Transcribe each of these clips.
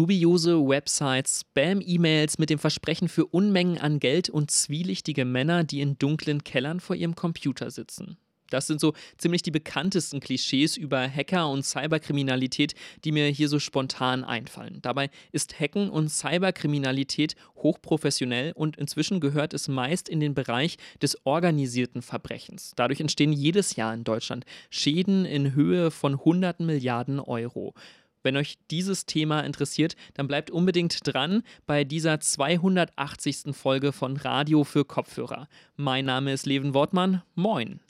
Dubiose Websites, Spam-E-Mails mit dem Versprechen für Unmengen an Geld und zwielichtige Männer, die in dunklen Kellern vor ihrem Computer sitzen. Das sind so ziemlich die bekanntesten Klischees über Hacker und Cyberkriminalität, die mir hier so spontan einfallen. Dabei ist Hacken und Cyberkriminalität hochprofessionell und inzwischen gehört es meist in den Bereich des organisierten Verbrechens. Dadurch entstehen jedes Jahr in Deutschland Schäden in Höhe von hunderten Milliarden Euro. Wenn euch dieses Thema interessiert, dann bleibt unbedingt dran bei dieser 280. Folge von Radio für Kopfhörer. Mein Name ist Leven Wortmann. Moin.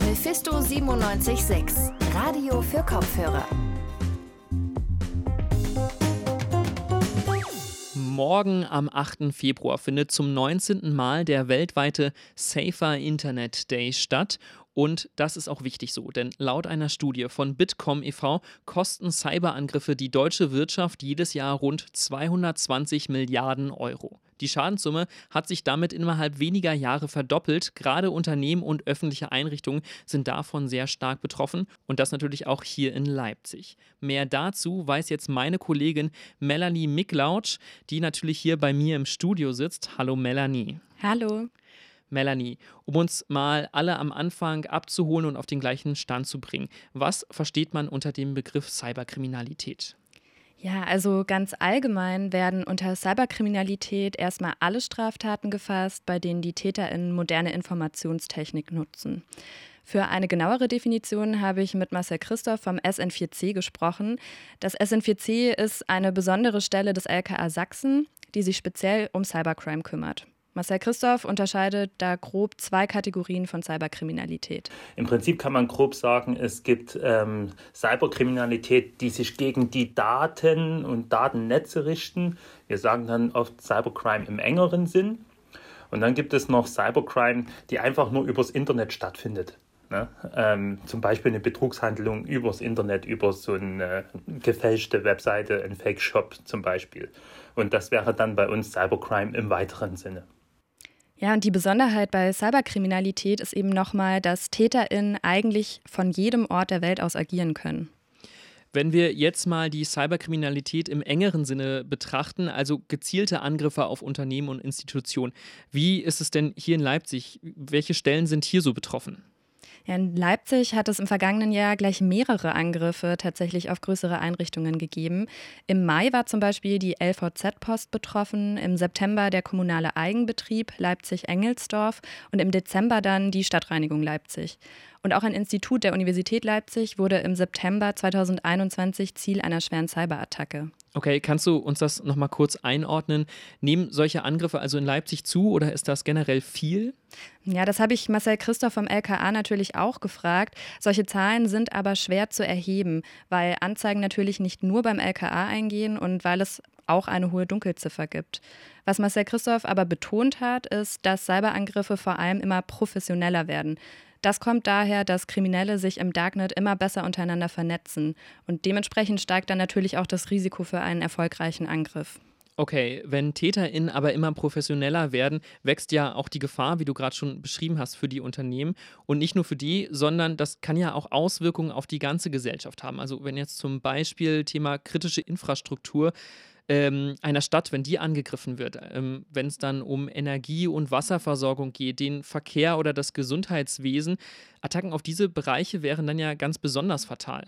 Mephisto 976, Radio für Kopfhörer. Morgen am 8. Februar findet zum 19. Mal der weltweite Safer Internet Day statt und das ist auch wichtig so, denn laut einer Studie von Bitkom e.V. kosten Cyberangriffe die deutsche Wirtschaft jedes Jahr rund 220 Milliarden Euro. Die Schadenssumme hat sich damit innerhalb weniger Jahre verdoppelt. Gerade Unternehmen und öffentliche Einrichtungen sind davon sehr stark betroffen und das natürlich auch hier in Leipzig. Mehr dazu weiß jetzt meine Kollegin Melanie Miklautsch, die natürlich hier bei mir im Studio sitzt. Hallo Melanie. Hallo. Melanie, um uns mal alle am Anfang abzuholen und auf den gleichen Stand zu bringen. Was versteht man unter dem Begriff Cyberkriminalität? Ja, also ganz allgemein werden unter Cyberkriminalität erstmal alle Straftaten gefasst, bei denen die TäterInnen moderne Informationstechnik nutzen. Für eine genauere Definition habe ich mit Marcel Christoph vom SN4C gesprochen. Das SN4C ist eine besondere Stelle des LKA Sachsen, die sich speziell um Cybercrime kümmert. Marcel Christoph unterscheidet da grob zwei Kategorien von Cyberkriminalität. Im Prinzip kann man grob sagen, es gibt ähm, Cyberkriminalität, die sich gegen die Daten und Datennetze richten. Wir sagen dann oft Cybercrime im engeren Sinn. Und dann gibt es noch Cybercrime, die einfach nur übers Internet stattfindet. Ne? Ähm, zum Beispiel eine Betrugshandlung übers Internet, über so eine gefälschte Webseite, ein Fake-Shop zum Beispiel. Und das wäre dann bei uns Cybercrime im weiteren Sinne. Ja, und die Besonderheit bei Cyberkriminalität ist eben nochmal, dass TäterInnen eigentlich von jedem Ort der Welt aus agieren können. Wenn wir jetzt mal die Cyberkriminalität im engeren Sinne betrachten, also gezielte Angriffe auf Unternehmen und Institutionen, wie ist es denn hier in Leipzig? Welche Stellen sind hier so betroffen? Ja, in Leipzig hat es im vergangenen Jahr gleich mehrere Angriffe tatsächlich auf größere Einrichtungen gegeben. Im Mai war zum Beispiel die LVZ-Post betroffen, im September der kommunale Eigenbetrieb Leipzig-Engelsdorf und im Dezember dann die Stadtreinigung Leipzig. Und auch ein Institut der Universität Leipzig wurde im September 2021 Ziel einer schweren Cyberattacke. Okay, kannst du uns das nochmal kurz einordnen? Nehmen solche Angriffe also in Leipzig zu oder ist das generell viel? Ja, das habe ich Marcel Christoph vom LKA natürlich auch gefragt. Solche Zahlen sind aber schwer zu erheben, weil Anzeigen natürlich nicht nur beim LKA eingehen und weil es auch eine hohe Dunkelziffer gibt. Was Marcel Christoph aber betont hat, ist, dass Cyberangriffe vor allem immer professioneller werden. Das kommt daher, dass Kriminelle sich im Darknet immer besser untereinander vernetzen und dementsprechend steigt dann natürlich auch das Risiko für einen erfolgreichen Angriff. Okay, wenn TäterInnen aber immer professioneller werden, wächst ja auch die Gefahr, wie du gerade schon beschrieben hast, für die Unternehmen. Und nicht nur für die, sondern das kann ja auch Auswirkungen auf die ganze Gesellschaft haben. Also wenn jetzt zum Beispiel Thema kritische Infrastruktur ähm, einer Stadt, wenn die angegriffen wird, ähm, wenn es dann um Energie- und Wasserversorgung geht, den Verkehr oder das Gesundheitswesen, Attacken auf diese Bereiche wären dann ja ganz besonders fatal.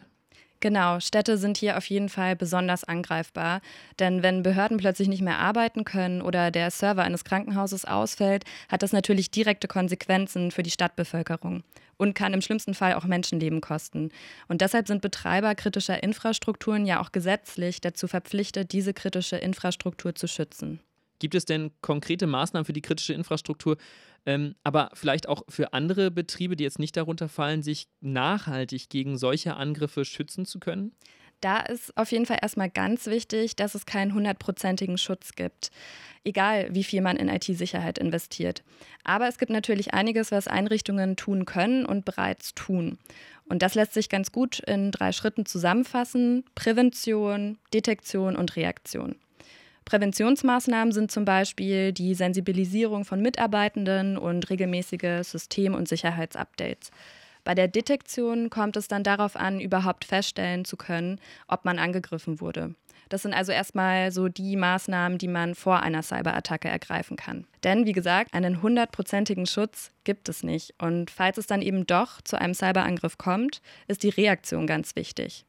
Genau, Städte sind hier auf jeden Fall besonders angreifbar, denn wenn Behörden plötzlich nicht mehr arbeiten können oder der Server eines Krankenhauses ausfällt, hat das natürlich direkte Konsequenzen für die Stadtbevölkerung und kann im schlimmsten Fall auch Menschenleben kosten. Und deshalb sind Betreiber kritischer Infrastrukturen ja auch gesetzlich dazu verpflichtet, diese kritische Infrastruktur zu schützen. Gibt es denn konkrete Maßnahmen für die kritische Infrastruktur, ähm, aber vielleicht auch für andere Betriebe, die jetzt nicht darunter fallen, sich nachhaltig gegen solche Angriffe schützen zu können? Da ist auf jeden Fall erstmal ganz wichtig, dass es keinen hundertprozentigen Schutz gibt, egal wie viel man in IT-Sicherheit investiert. Aber es gibt natürlich einiges, was Einrichtungen tun können und bereits tun. Und das lässt sich ganz gut in drei Schritten zusammenfassen. Prävention, Detektion und Reaktion. Präventionsmaßnahmen sind zum Beispiel die Sensibilisierung von Mitarbeitenden und regelmäßige System- und Sicherheitsupdates. Bei der Detektion kommt es dann darauf an, überhaupt feststellen zu können, ob man angegriffen wurde. Das sind also erstmal so die Maßnahmen, die man vor einer Cyberattacke ergreifen kann. Denn wie gesagt, einen hundertprozentigen Schutz gibt es nicht. Und falls es dann eben doch zu einem Cyberangriff kommt, ist die Reaktion ganz wichtig.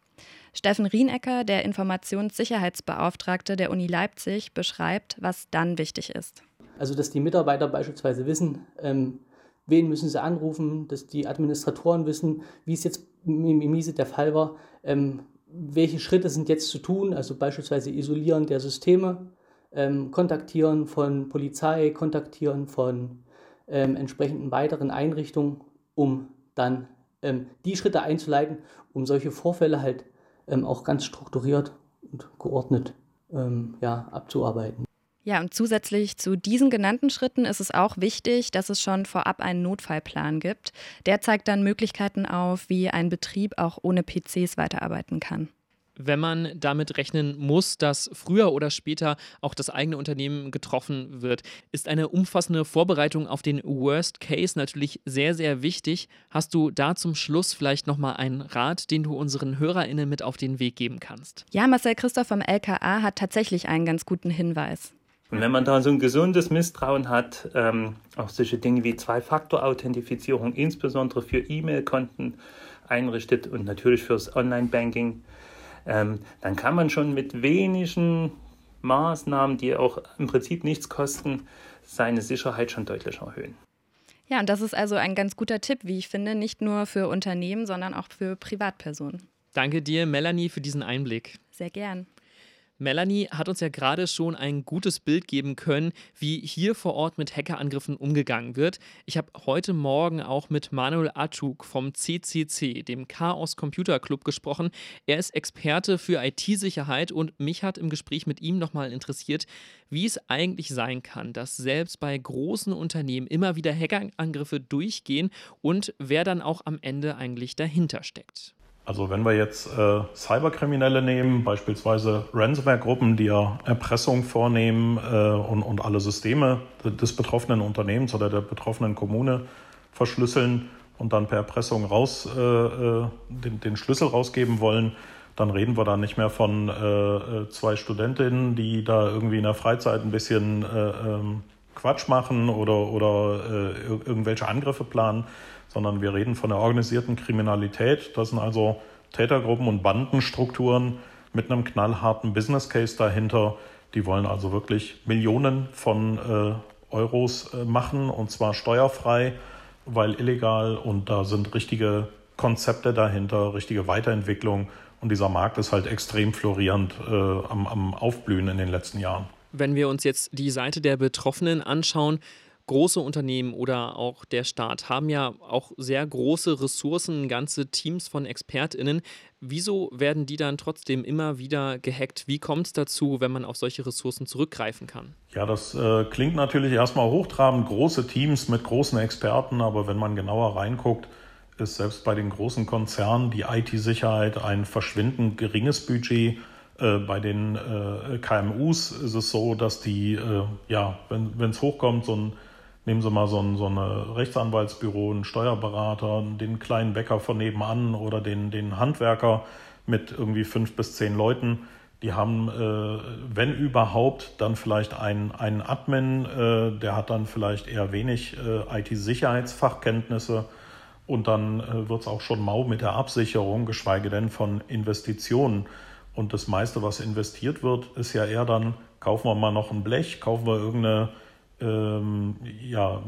Steffen Rienecker, der Informationssicherheitsbeauftragte der Uni Leipzig, beschreibt, was dann wichtig ist. Also, dass die Mitarbeiter beispielsweise wissen, ähm, wen müssen sie anrufen, dass die Administratoren wissen, wie es jetzt im Miese der Fall war, ähm, welche Schritte sind jetzt zu tun, also beispielsweise Isolieren der Systeme, ähm, Kontaktieren von Polizei, Kontaktieren von ähm, entsprechenden weiteren Einrichtungen, um dann ähm, die Schritte einzuleiten, um solche Vorfälle halt ähm, auch ganz strukturiert und geordnet ähm, ja, abzuarbeiten. Ja, und zusätzlich zu diesen genannten Schritten ist es auch wichtig, dass es schon vorab einen Notfallplan gibt. Der zeigt dann Möglichkeiten auf, wie ein Betrieb auch ohne PCs weiterarbeiten kann wenn man damit rechnen muss, dass früher oder später auch das eigene Unternehmen getroffen wird, ist eine umfassende Vorbereitung auf den Worst Case natürlich sehr, sehr wichtig. Hast du da zum Schluss vielleicht nochmal einen Rat, den du unseren HörerInnen mit auf den Weg geben kannst? Ja, Marcel Christoph vom LKA hat tatsächlich einen ganz guten Hinweis. Und wenn man da so ein gesundes Misstrauen hat, ähm, auch solche Dinge wie Zwei-Faktor-Authentifizierung, insbesondere für E-Mail-Konten einrichtet und natürlich fürs Online-Banking, ähm, dann kann man schon mit wenigen Maßnahmen, die auch im Prinzip nichts kosten, seine Sicherheit schon deutlich erhöhen. Ja, und das ist also ein ganz guter Tipp, wie ich finde, nicht nur für Unternehmen, sondern auch für Privatpersonen. Danke dir, Melanie, für diesen Einblick. Sehr gern. Melanie hat uns ja gerade schon ein gutes Bild geben können, wie hier vor Ort mit Hackerangriffen umgegangen wird. Ich habe heute Morgen auch mit Manuel Atschuk vom CCC, dem Chaos Computer Club, gesprochen. Er ist Experte für IT-Sicherheit und mich hat im Gespräch mit ihm nochmal interessiert, wie es eigentlich sein kann, dass selbst bei großen Unternehmen immer wieder Hackerangriffe durchgehen und wer dann auch am Ende eigentlich dahinter steckt. Also wenn wir jetzt äh, Cyberkriminelle nehmen, beispielsweise Ransomware-Gruppen, die ja Erpressung vornehmen äh, und, und alle Systeme des betroffenen Unternehmens oder der betroffenen Kommune verschlüsseln und dann per Erpressung raus, äh, äh den, den, Schlüssel rausgeben wollen, dann reden wir da nicht mehr von äh, äh, zwei Studentinnen, die da irgendwie in der Freizeit ein bisschen ähm, Quatsch machen oder, oder irgendwelche Angriffe planen, sondern wir reden von der organisierten Kriminalität. Das sind also Tätergruppen und Bandenstrukturen mit einem knallharten Business Case dahinter. Die wollen also wirklich Millionen von äh, Euros äh, machen und zwar steuerfrei, weil illegal und da sind richtige Konzepte dahinter, richtige Weiterentwicklung und dieser Markt ist halt extrem florierend äh, am, am Aufblühen in den letzten Jahren. Wenn wir uns jetzt die Seite der Betroffenen anschauen, große Unternehmen oder auch der Staat haben ja auch sehr große Ressourcen, ganze Teams von ExpertInnen. Wieso werden die dann trotzdem immer wieder gehackt? Wie kommt es dazu, wenn man auf solche Ressourcen zurückgreifen kann? Ja, das äh, klingt natürlich erstmal hochtrabend, große Teams mit großen Experten, aber wenn man genauer reinguckt, ist selbst bei den großen Konzernen die IT-Sicherheit ein verschwindend geringes Budget. Äh, bei den äh, KMUs ist es so, dass die, äh, ja, wenn es hochkommt, so ein Nehmen Sie mal so ein so eine Rechtsanwaltsbüro, einen Steuerberater, den kleinen Bäcker von nebenan oder den, den Handwerker mit irgendwie fünf bis zehn Leuten. Die haben, äh, wenn überhaupt, dann vielleicht einen, einen Admin, äh, der hat dann vielleicht eher wenig äh, IT-Sicherheitsfachkenntnisse und dann äh, wird es auch schon mau mit der Absicherung, geschweige denn von Investitionen. Und das meiste, was investiert wird, ist ja eher dann, kaufen wir mal noch ein Blech, kaufen wir irgendeine ähm, ja,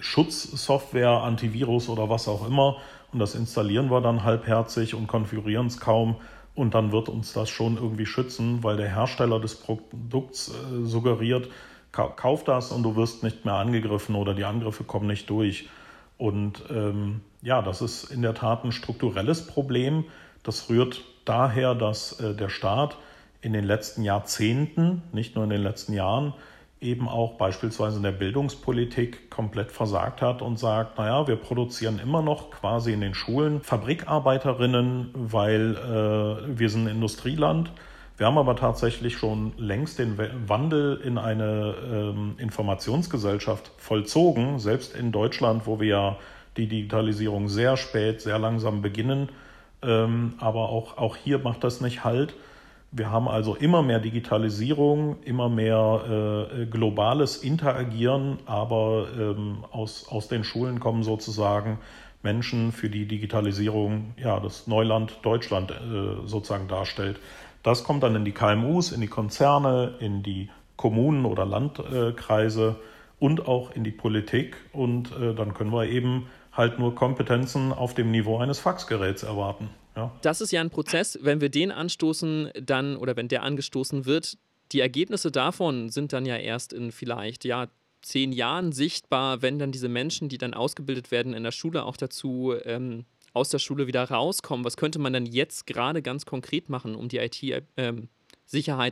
Schutzsoftware, Antivirus oder was auch immer. Und das installieren wir dann halbherzig und konfigurieren es kaum. Und dann wird uns das schon irgendwie schützen, weil der Hersteller des Produkts äh, suggeriert, kauf das und du wirst nicht mehr angegriffen oder die Angriffe kommen nicht durch. Und ähm, ja, das ist in der Tat ein strukturelles Problem. Das rührt daher, dass äh, der Staat in den letzten Jahrzehnten, nicht nur in den letzten Jahren, eben auch beispielsweise in der Bildungspolitik komplett versagt hat und sagt, naja, wir produzieren immer noch quasi in den Schulen Fabrikarbeiterinnen, weil äh, wir sind ein Industrieland. Wir haben aber tatsächlich schon längst den Wandel in eine ähm, Informationsgesellschaft vollzogen, selbst in Deutschland, wo wir ja die Digitalisierung sehr spät, sehr langsam beginnen. Ähm, aber auch, auch hier macht das nicht Halt. Wir haben also immer mehr Digitalisierung, immer mehr äh, globales Interagieren, aber ähm, aus, aus den Schulen kommen sozusagen Menschen, für die Digitalisierung ja das Neuland Deutschland äh, sozusagen darstellt. Das kommt dann in die KMUs, in die Konzerne, in die Kommunen oder Landkreise und auch in die Politik. Und äh, dann können wir eben halt nur Kompetenzen auf dem Niveau eines Faxgeräts erwarten. Das ist ja ein Prozess. Wenn wir den anstoßen, dann oder wenn der angestoßen wird, die Ergebnisse davon sind dann ja erst in vielleicht ja zehn Jahren sichtbar, wenn dann diese Menschen, die dann ausgebildet werden in der Schule, auch dazu ähm, aus der Schule wieder rauskommen. Was könnte man dann jetzt gerade ganz konkret machen, um die IT-Sicherheit ähm,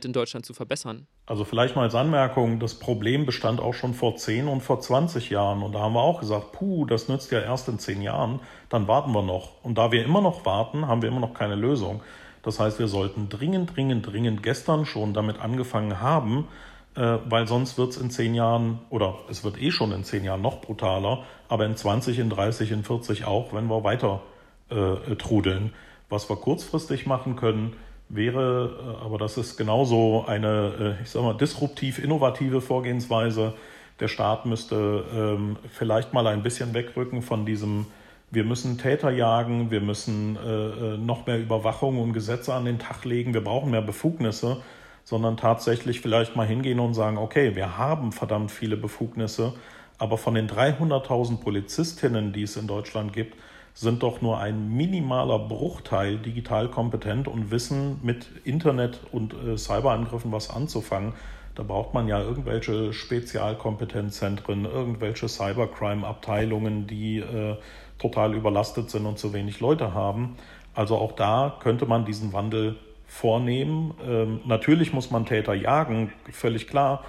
in Deutschland zu verbessern? Also vielleicht mal als Anmerkung, das Problem bestand auch schon vor 10 und vor 20 Jahren. Und da haben wir auch gesagt, puh, das nützt ja erst in 10 Jahren, dann warten wir noch. Und da wir immer noch warten, haben wir immer noch keine Lösung. Das heißt, wir sollten dringend, dringend, dringend gestern schon damit angefangen haben, äh, weil sonst wird es in 10 Jahren, oder es wird eh schon in 10 Jahren noch brutaler, aber in 20, in 30, in 40 auch, wenn wir weiter äh, trudeln. Was wir kurzfristig machen können, wäre, äh, aber das ist genauso eine, äh, ich sag mal, disruptiv innovative Vorgehensweise. Der Staat müsste ähm, vielleicht mal ein bisschen wegrücken von diesem, wir müssen Täter jagen, wir müssen äh, noch mehr Überwachung und Gesetze an den Tag legen, wir brauchen mehr Befugnisse, sondern tatsächlich vielleicht mal hingehen und sagen, okay, wir haben verdammt viele Befugnisse, aber von den 300.000 Polizistinnen, die es in Deutschland gibt, sind doch nur ein minimaler Bruchteil digital kompetent und wissen mit Internet und äh, Cyberangriffen was anzufangen. Da braucht man ja irgendwelche Spezialkompetenzzentren, irgendwelche Cybercrime-Abteilungen, die äh, total überlastet sind und zu wenig Leute haben. Also auch da könnte man diesen Wandel vornehmen. Ähm, natürlich muss man Täter jagen, völlig klar.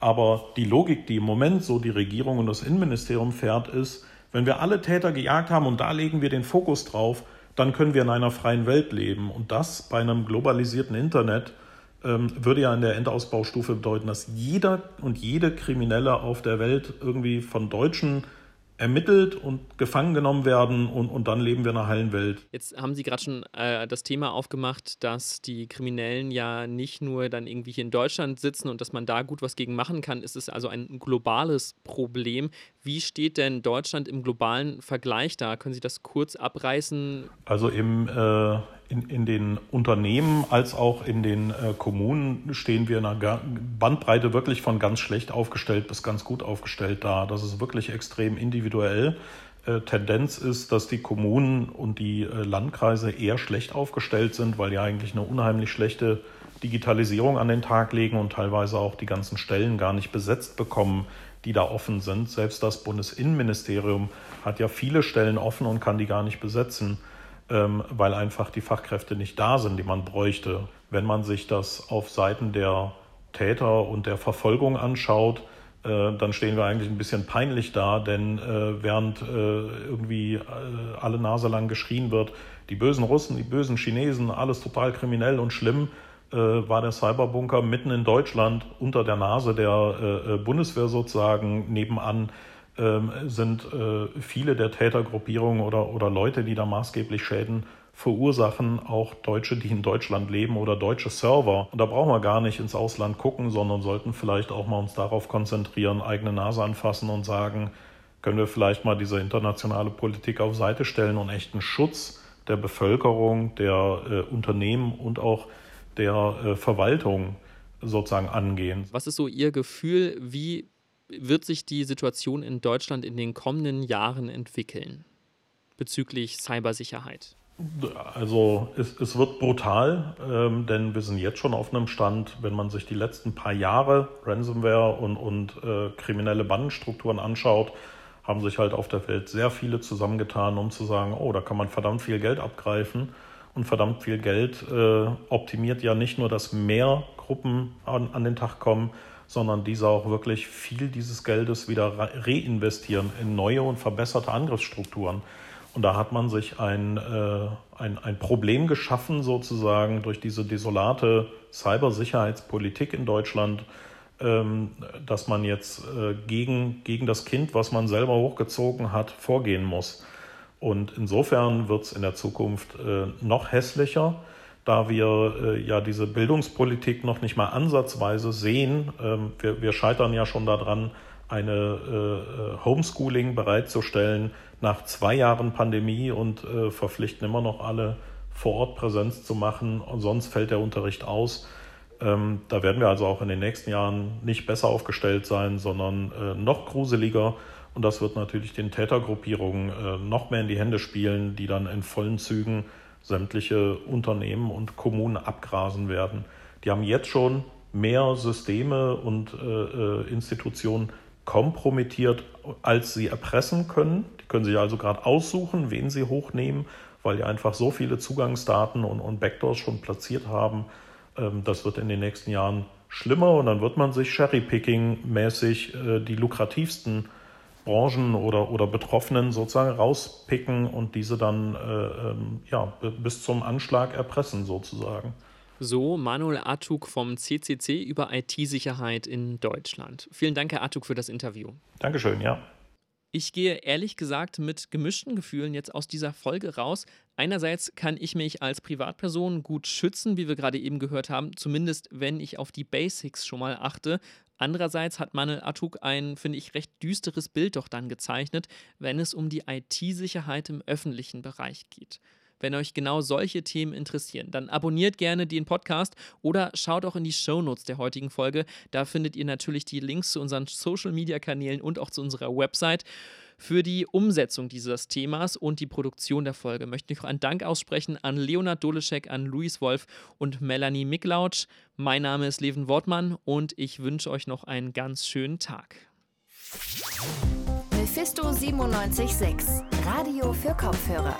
Aber die Logik, die im Moment so die Regierung und das Innenministerium fährt, ist, wenn wir alle Täter gejagt haben und da legen wir den Fokus drauf, dann können wir in einer freien Welt leben. Und das bei einem globalisierten Internet ähm, würde ja in der Endausbaustufe bedeuten, dass jeder und jede Kriminelle auf der Welt irgendwie von Deutschen ermittelt und gefangen genommen werden und, und dann leben wir in einer heilen Welt. Jetzt haben Sie gerade schon äh, das Thema aufgemacht, dass die Kriminellen ja nicht nur dann irgendwie hier in Deutschland sitzen und dass man da gut was gegen machen kann. Es ist also ein globales Problem. Wie steht denn Deutschland im globalen Vergleich da? Können Sie das kurz abreißen? Also im, äh, in, in den Unternehmen als auch in den äh, Kommunen stehen wir in einer Bandbreite wirklich von ganz schlecht aufgestellt bis ganz gut aufgestellt da. Das ist wirklich extrem individuell. Äh, Tendenz ist, dass die Kommunen und die äh, Landkreise eher schlecht aufgestellt sind, weil die eigentlich eine unheimlich schlechte Digitalisierung an den Tag legen und teilweise auch die ganzen Stellen gar nicht besetzt bekommen, die da offen sind. Selbst das Bundesinnenministerium hat ja viele Stellen offen und kann die gar nicht besetzen, weil einfach die Fachkräfte nicht da sind, die man bräuchte. Wenn man sich das auf Seiten der Täter und der Verfolgung anschaut, äh, dann stehen wir eigentlich ein bisschen peinlich da, denn äh, während äh, irgendwie alle Nase lang geschrien wird, die bösen Russen, die bösen Chinesen, alles total kriminell und schlimm, war der Cyberbunker mitten in Deutschland unter der Nase der Bundeswehr sozusagen nebenan ähm, sind viele der Tätergruppierungen oder, oder Leute, die da maßgeblich Schäden verursachen, auch Deutsche, die in Deutschland leben oder deutsche Server. Und da brauchen wir gar nicht ins Ausland gucken, sondern sollten vielleicht auch mal uns darauf konzentrieren, eigene Nase anfassen und sagen, können wir vielleicht mal diese internationale Politik auf Seite stellen und echten Schutz der Bevölkerung, der äh, Unternehmen und auch der äh, Verwaltung sozusagen angehen. Was ist so Ihr Gefühl, wie wird sich die Situation in Deutschland in den kommenden Jahren entwickeln bezüglich Cybersicherheit? Also es, es wird brutal, ähm, denn wir sind jetzt schon auf einem Stand, wenn man sich die letzten paar Jahre Ransomware und, und äh, kriminelle Bandenstrukturen anschaut, haben sich halt auf der Welt sehr viele zusammengetan, um zu sagen, oh, da kann man verdammt viel Geld abgreifen und verdammt viel Geld äh, optimiert ja nicht nur, dass mehr Gruppen an, an den Tag kommen, sondern diese auch wirklich viel dieses Geldes wieder reinvestieren in neue und verbesserte Angriffsstrukturen. Und da hat man sich ein, äh, ein, ein Problem geschaffen, sozusagen durch diese desolate Cybersicherheitspolitik in Deutschland, ähm, dass man jetzt äh, gegen, gegen das Kind, was man selber hochgezogen hat, vorgehen muss. Und insofern wird es in der Zukunft äh, noch hässlicher, da wir äh, ja diese Bildungspolitik noch nicht mal ansatzweise sehen. Ähm, wir, wir scheitern ja schon daran, eine Homeschooling bereitzustellen nach zwei Jahren Pandemie und verpflichten immer noch alle vor Ort Präsenz zu machen. Und sonst fällt der Unterricht aus. Ähm, da werden wir also auch in den nächsten Jahren nicht besser aufgestellt sein, sondern äh, noch gruseliger. Und das wird natürlich den Tätergruppierungen äh, noch mehr in die Hände spielen, die dann in vollen Zügen sämtliche Unternehmen und Kommunen abgrasen werden. Die haben jetzt schon mehr Systeme und äh, äh Institutionen kompromittiert, als sie erpressen können. Die können sich also gerade aussuchen, wen sie hochnehmen, weil die einfach so viele Zugangsdaten und, und Backdoors schon platziert haben, ähm, das wird in den nächsten Jahren schlimmer und dann wird man sich Cherry-Picking-mäßig äh, die lukrativsten Branchen oder, oder Betroffenen sozusagen rauspicken und diese dann äh, ähm, ja, bis zum Anschlag erpressen sozusagen. So Manuel Artuk vom CCC über IT-Sicherheit in Deutschland. Vielen Dank, Herr Artuk, für das Interview. Dankeschön, ja. Ich gehe ehrlich gesagt mit gemischten Gefühlen jetzt aus dieser Folge raus. Einerseits kann ich mich als Privatperson gut schützen, wie wir gerade eben gehört haben, zumindest wenn ich auf die Basics schon mal achte. Andererseits hat Manuel Atuk ein, finde ich, recht düsteres Bild doch dann gezeichnet, wenn es um die IT-Sicherheit im öffentlichen Bereich geht. Wenn euch genau solche Themen interessieren, dann abonniert gerne den Podcast oder schaut auch in die Shownotes der heutigen Folge. Da findet ihr natürlich die Links zu unseren Social-Media-Kanälen und auch zu unserer Website. Für die Umsetzung dieses Themas und die Produktion der Folge möchte ich noch einen Dank aussprechen an Leonard Doleschek, an Luis Wolf und Melanie Miklautsch. Mein Name ist Leven Wortmann und ich wünsche euch noch einen ganz schönen Tag. Mephisto 976, Radio für Kopfhörer.